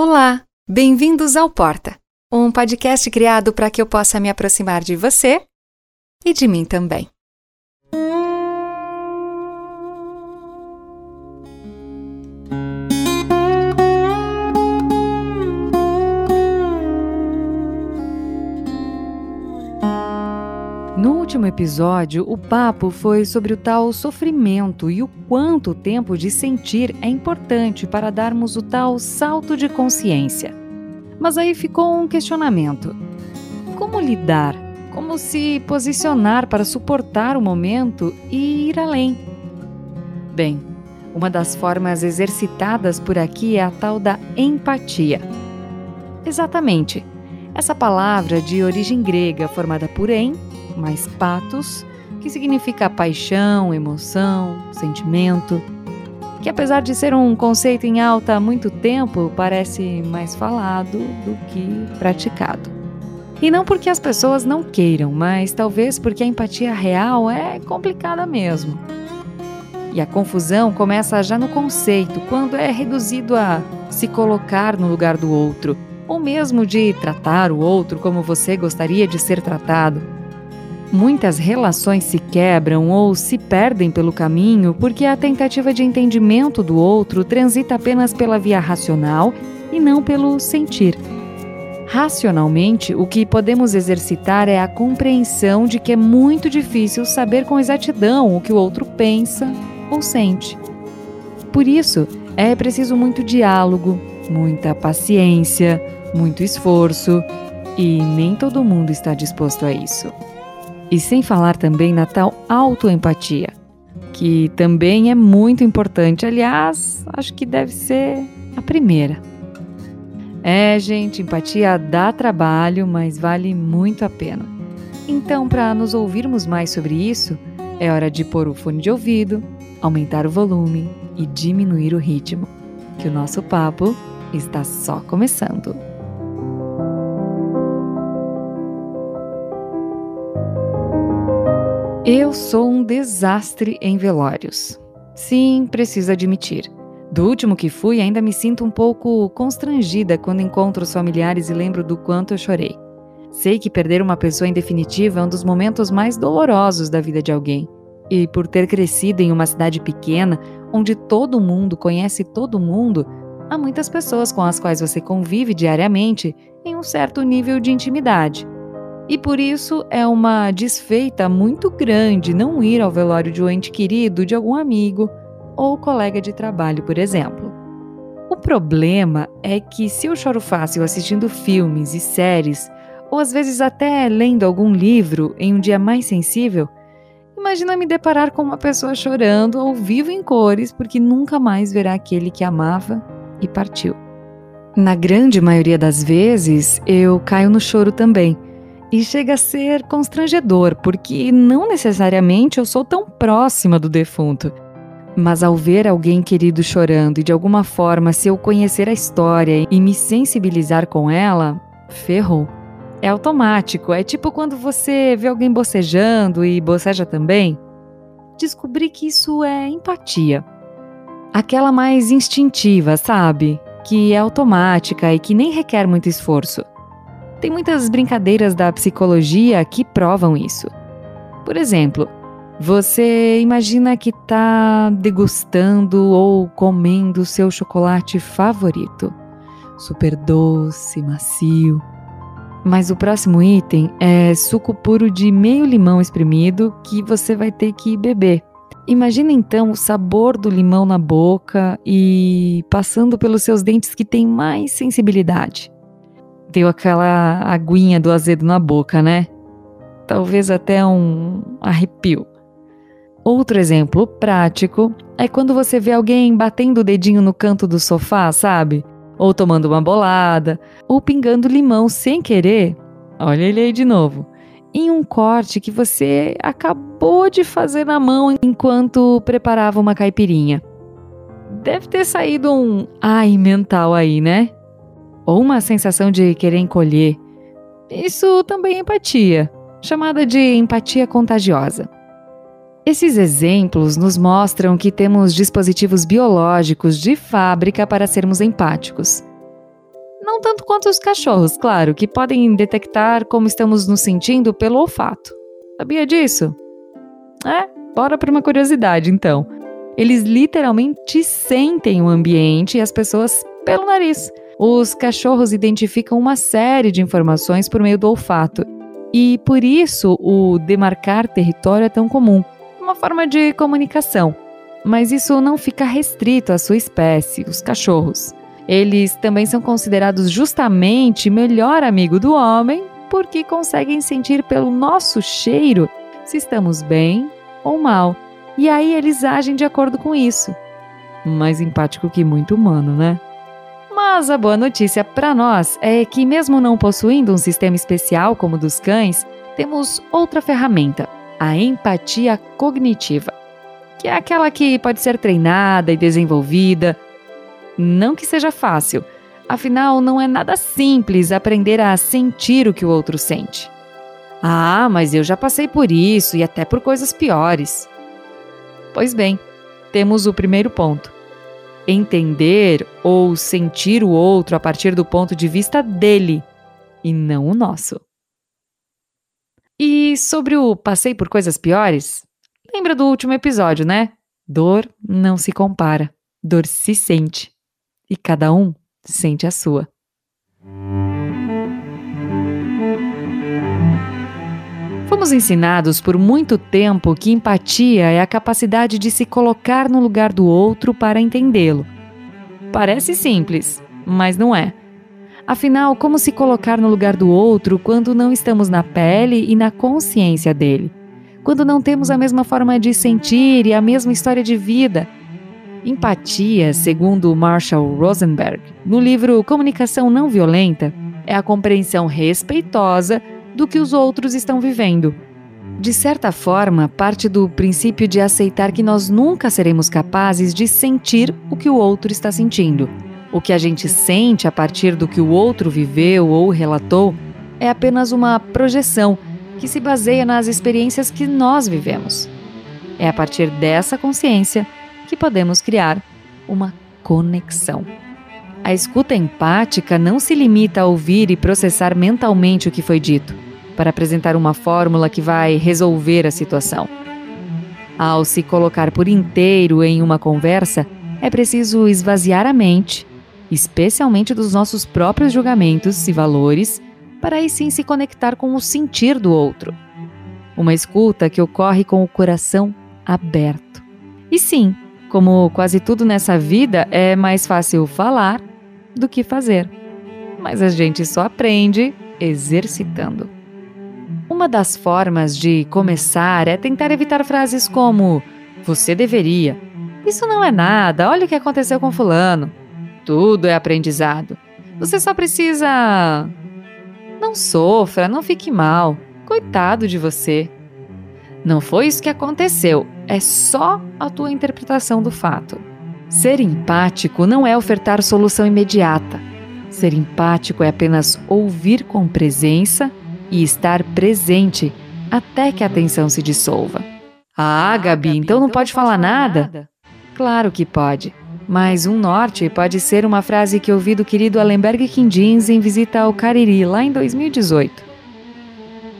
Olá, bem-vindos ao Porta, um podcast criado para que eu possa me aproximar de você e de mim também. Episódio, o papo foi sobre o tal sofrimento e o quanto o tempo de sentir é importante para darmos o tal salto de consciência. Mas aí ficou um questionamento: como lidar? Como se posicionar para suportar o momento e ir além? Bem, uma das formas exercitadas por aqui é a tal da empatia. Exatamente. Essa palavra de origem grega formada por em mais patos, que significa paixão, emoção, sentimento, que apesar de ser um conceito em alta há muito tempo, parece mais falado do que praticado. E não porque as pessoas não queiram, mas talvez porque a empatia real é complicada mesmo. E a confusão começa já no conceito, quando é reduzido a se colocar no lugar do outro, ou mesmo de tratar o outro como você gostaria de ser tratado. Muitas relações se quebram ou se perdem pelo caminho porque a tentativa de entendimento do outro transita apenas pela via racional e não pelo sentir. Racionalmente, o que podemos exercitar é a compreensão de que é muito difícil saber com exatidão o que o outro pensa ou sente. Por isso, é preciso muito diálogo, muita paciência, muito esforço, e nem todo mundo está disposto a isso. E sem falar também na tal autoempatia, que também é muito importante. Aliás, acho que deve ser a primeira. É, gente, empatia dá trabalho, mas vale muito a pena. Então, para nos ouvirmos mais sobre isso, é hora de pôr o fone de ouvido, aumentar o volume e diminuir o ritmo, que o nosso papo está só começando. Eu sou um desastre em velórios. Sim, preciso admitir. Do último que fui, ainda me sinto um pouco constrangida quando encontro os familiares e lembro do quanto eu chorei. Sei que perder uma pessoa em definitiva é um dos momentos mais dolorosos da vida de alguém. E por ter crescido em uma cidade pequena, onde todo mundo conhece todo mundo, há muitas pessoas com as quais você convive diariamente em um certo nível de intimidade. E por isso é uma desfeita muito grande não ir ao velório de um ente querido de algum amigo ou colega de trabalho, por exemplo. O problema é que se eu choro fácil assistindo filmes e séries, ou às vezes até lendo algum livro em um dia mais sensível, imagina me deparar com uma pessoa chorando ao vivo em cores porque nunca mais verá aquele que amava e partiu. Na grande maioria das vezes, eu caio no choro também e chega a ser constrangedor, porque não necessariamente eu sou tão próxima do defunto. Mas ao ver alguém querido chorando e de alguma forma, se eu conhecer a história e me sensibilizar com ela, ferrou. É automático, é tipo quando você vê alguém bocejando e boceja também. Descobri que isso é empatia. Aquela mais instintiva, sabe? Que é automática e que nem requer muito esforço. Tem muitas brincadeiras da psicologia que provam isso. Por exemplo, você imagina que está degustando ou comendo seu chocolate favorito, super doce, macio. Mas o próximo item é suco puro de meio limão espremido que você vai ter que beber. Imagina então o sabor do limão na boca e passando pelos seus dentes que têm mais sensibilidade deu aquela aguinha do azedo na boca, né? Talvez até um arrepio. Outro exemplo prático é quando você vê alguém batendo o dedinho no canto do sofá, sabe? Ou tomando uma bolada, ou pingando limão sem querer. Olha ele aí de novo. Em um corte que você acabou de fazer na mão enquanto preparava uma caipirinha. Deve ter saído um ai mental aí, né? Ou uma sensação de querer encolher. Isso também é empatia, chamada de empatia contagiosa. Esses exemplos nos mostram que temos dispositivos biológicos de fábrica para sermos empáticos. Não tanto quanto os cachorros, claro, que podem detectar como estamos nos sentindo pelo olfato. Sabia disso? É, bora para uma curiosidade então. Eles literalmente sentem o ambiente e as pessoas pelo nariz. Os cachorros identificam uma série de informações por meio do olfato. E por isso o demarcar território é tão comum uma forma de comunicação. Mas isso não fica restrito à sua espécie, os cachorros. Eles também são considerados justamente melhor amigo do homem porque conseguem sentir pelo nosso cheiro se estamos bem ou mal. E aí eles agem de acordo com isso. Mais empático que muito humano, né? Mas a boa notícia para nós é que, mesmo não possuindo um sistema especial como o dos cães, temos outra ferramenta, a empatia cognitiva, que é aquela que pode ser treinada e desenvolvida não que seja fácil, afinal, não é nada simples aprender a sentir o que o outro sente. Ah, mas eu já passei por isso e até por coisas piores. Pois bem, temos o primeiro ponto. Entender ou sentir o outro a partir do ponto de vista dele e não o nosso. E sobre o passei por coisas piores? Lembra do último episódio, né? Dor não se compara, dor se sente e cada um sente a sua. Fomos ensinados por muito tempo que empatia é a capacidade de se colocar no lugar do outro para entendê-lo. Parece simples, mas não é. Afinal, como se colocar no lugar do outro quando não estamos na pele e na consciência dele? Quando não temos a mesma forma de sentir e a mesma história de vida? Empatia, segundo Marshall Rosenberg, no livro Comunicação Não Violenta, é a compreensão respeitosa do que os outros estão vivendo. De certa forma, parte do princípio de aceitar que nós nunca seremos capazes de sentir o que o outro está sentindo. O que a gente sente a partir do que o outro viveu ou relatou é apenas uma projeção que se baseia nas experiências que nós vivemos. É a partir dessa consciência que podemos criar uma conexão. A escuta empática não se limita a ouvir e processar mentalmente o que foi dito, para apresentar uma fórmula que vai resolver a situação. Ao se colocar por inteiro em uma conversa, é preciso esvaziar a mente, especialmente dos nossos próprios julgamentos e valores, para aí sim se conectar com o sentir do outro. Uma escuta que ocorre com o coração aberto. E sim, como quase tudo nessa vida, é mais fácil falar do que fazer. Mas a gente só aprende exercitando. Uma das formas de começar é tentar evitar frases como: Você deveria. Isso não é nada, olha o que aconteceu com Fulano. Tudo é aprendizado. Você só precisa. Não sofra, não fique mal. Coitado de você. Não foi isso que aconteceu, é só a tua interpretação do fato. Ser empático não é ofertar solução imediata. Ser empático é apenas ouvir com presença e estar presente até que a tensão se dissolva. Ah, Gabi, então não pode falar nada? Claro que pode. Mas um norte pode ser uma frase que ouvi do querido Allenberg Quindins em visita ao Cariri lá em 2018.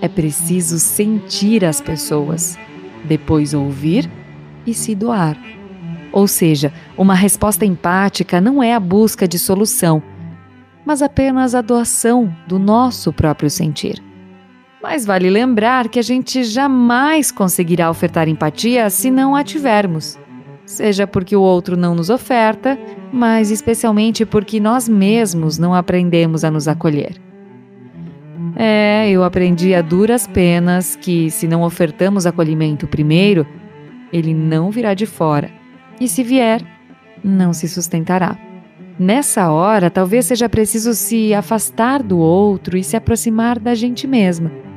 É preciso sentir as pessoas, depois ouvir e se doar. Ou seja, uma resposta empática não é a busca de solução, mas apenas a doação do nosso próprio sentir. Mas vale lembrar que a gente jamais conseguirá ofertar empatia se não a tivermos. Seja porque o outro não nos oferta, mas especialmente porque nós mesmos não aprendemos a nos acolher. É, eu aprendi a duras penas que, se não ofertamos acolhimento primeiro, ele não virá de fora. E se vier, não se sustentará. Nessa hora, talvez seja preciso se afastar do outro e se aproximar da gente mesma.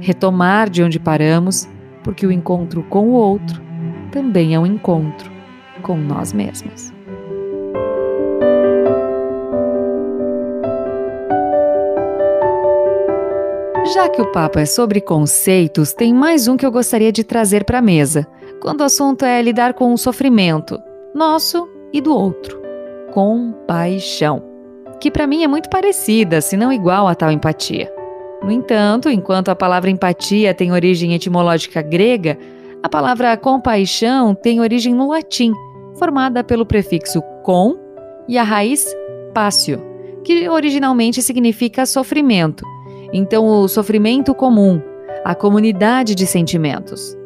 Retomar de onde paramos, porque o encontro com o outro também é um encontro com nós mesmos. Já que o papo é sobre conceitos, tem mais um que eu gostaria de trazer para a mesa, quando o assunto é lidar com o sofrimento, nosso e do outro. Compaixão. que para mim é muito parecida, se não igual a tal empatia. No entanto, enquanto a palavra empatia tem origem etimológica grega, a palavra compaixão tem origem no latim, formada pelo prefixo com e a raiz pácio, que originalmente significa sofrimento. Então, o sofrimento comum, a comunidade de sentimentos.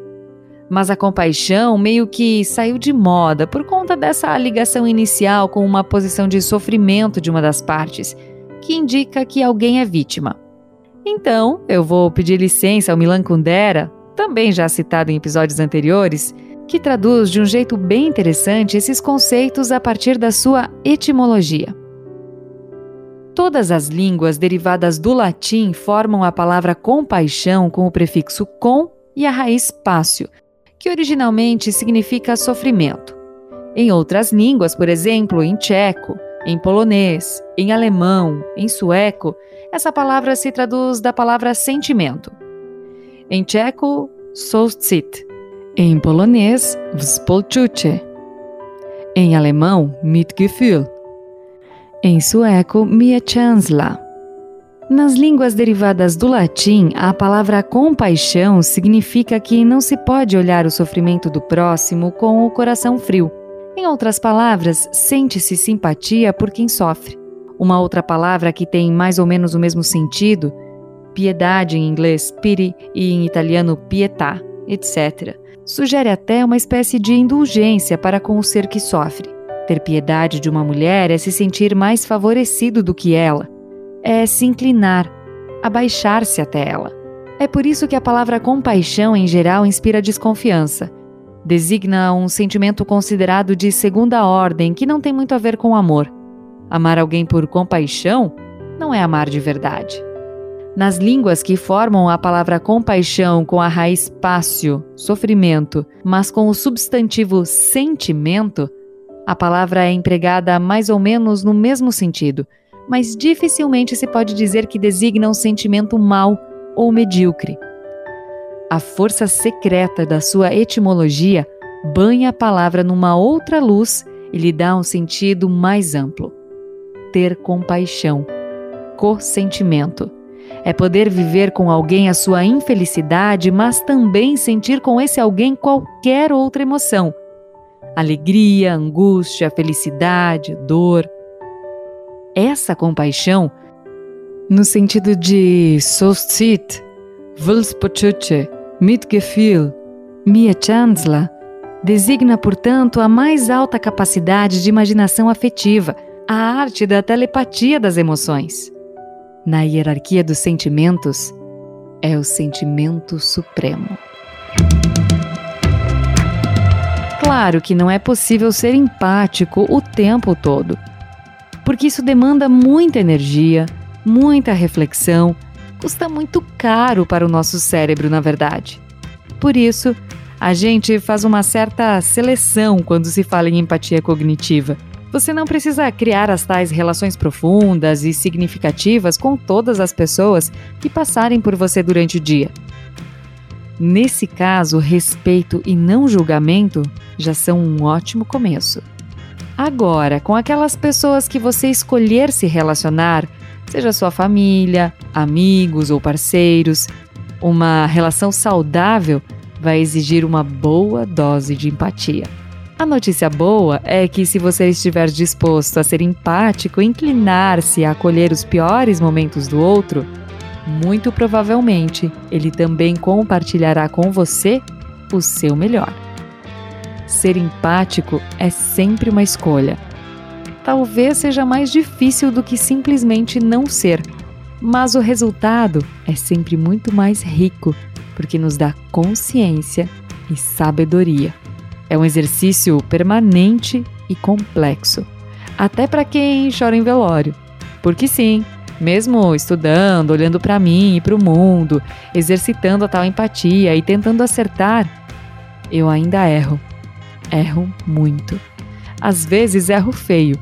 Mas a compaixão meio que saiu de moda por conta dessa ligação inicial com uma posição de sofrimento de uma das partes, que indica que alguém é vítima. Então, eu vou pedir licença ao Milan Kundera, também já citado em episódios anteriores, que traduz de um jeito bem interessante esses conceitos a partir da sua etimologia. Todas as línguas derivadas do latim formam a palavra compaixão com o prefixo com e a raiz pácio, que originalmente significa sofrimento. Em outras línguas, por exemplo, em tcheco, em polonês, em alemão, em sueco, essa palavra se traduz da palavra sentimento. Em tcheco, soucit. Em polonês, współczucie. Em alemão, Mitgefühl. Em sueco, miechanzla. Nas línguas derivadas do latim, a palavra compaixão significa que não se pode olhar o sofrimento do próximo com o coração frio. Em outras palavras, sente-se simpatia por quem sofre. Uma outra palavra que tem mais ou menos o mesmo sentido, piedade em inglês, pity, e em italiano pietà, etc., sugere até uma espécie de indulgência para com o ser que sofre. Ter piedade de uma mulher é se sentir mais favorecido do que ela, é se inclinar, abaixar-se até ela. É por isso que a palavra compaixão em geral inspira desconfiança. Designa um sentimento considerado de segunda ordem que não tem muito a ver com amor. Amar alguém por compaixão não é amar de verdade. Nas línguas que formam a palavra compaixão com a raiz pácio, sofrimento, mas com o substantivo sentimento, a palavra é empregada mais ou menos no mesmo sentido, mas dificilmente se pode dizer que designa um sentimento mau ou medíocre. A força secreta da sua etimologia banha a palavra numa outra luz e lhe dá um sentido mais amplo. Ter compaixão, co-sentimento. É poder viver com alguém a sua infelicidade, mas também sentir com esse alguém qualquer outra emoção, alegria, angústia, felicidade, dor. Essa compaixão, no sentido de Sostit, Wulspochuche, Mitgefühl, Miechanzla, designa, portanto, a mais alta capacidade de imaginação afetiva, a arte da telepatia das emoções. Na hierarquia dos sentimentos, é o sentimento supremo. Claro que não é possível ser empático o tempo todo, porque isso demanda muita energia, muita reflexão, custa muito caro para o nosso cérebro, na verdade. Por isso, a gente faz uma certa seleção quando se fala em empatia cognitiva. Você não precisa criar as tais relações profundas e significativas com todas as pessoas que passarem por você durante o dia. Nesse caso, respeito e não julgamento já são um ótimo começo. Agora, com aquelas pessoas que você escolher se relacionar, seja sua família, amigos ou parceiros, uma relação saudável vai exigir uma boa dose de empatia. A notícia boa é que, se você estiver disposto a ser empático e inclinar-se a acolher os piores momentos do outro, muito provavelmente ele também compartilhará com você o seu melhor. Ser empático é sempre uma escolha. Talvez seja mais difícil do que simplesmente não ser, mas o resultado é sempre muito mais rico porque nos dá consciência e sabedoria. É um exercício permanente e complexo, até para quem chora em velório. Porque sim, mesmo estudando, olhando para mim e para o mundo, exercitando a tal empatia e tentando acertar, eu ainda erro. Erro muito. Às vezes erro feio,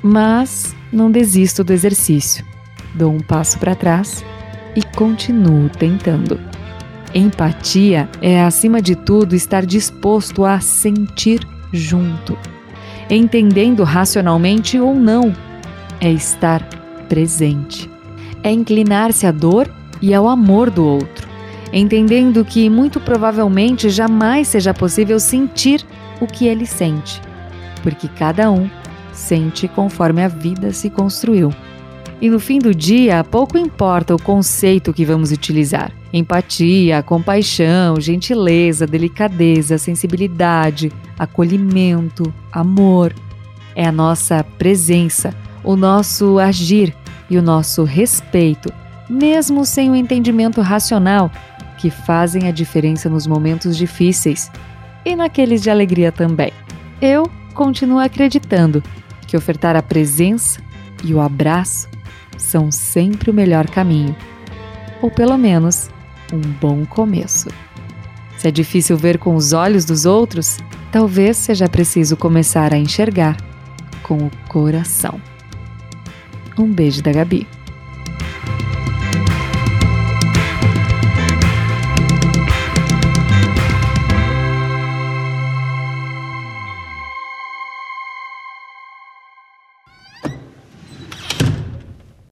mas não desisto do exercício. Dou um passo para trás e continuo tentando. Empatia é, acima de tudo, estar disposto a sentir junto, entendendo racionalmente ou não é estar presente. É inclinar-se à dor e ao amor do outro, entendendo que muito provavelmente jamais seja possível sentir o que ele sente, porque cada um sente conforme a vida se construiu. E no fim do dia, pouco importa o conceito que vamos utilizar. Empatia, compaixão, gentileza, delicadeza, sensibilidade, acolhimento, amor. É a nossa presença, o nosso agir e o nosso respeito, mesmo sem o entendimento racional, que fazem a diferença nos momentos difíceis e naqueles de alegria também. Eu continuo acreditando que ofertar a presença e o abraço são sempre o melhor caminho, ou pelo menos um bom começo. Se é difícil ver com os olhos dos outros, talvez seja preciso começar a enxergar com o coração. Um beijo da Gabi.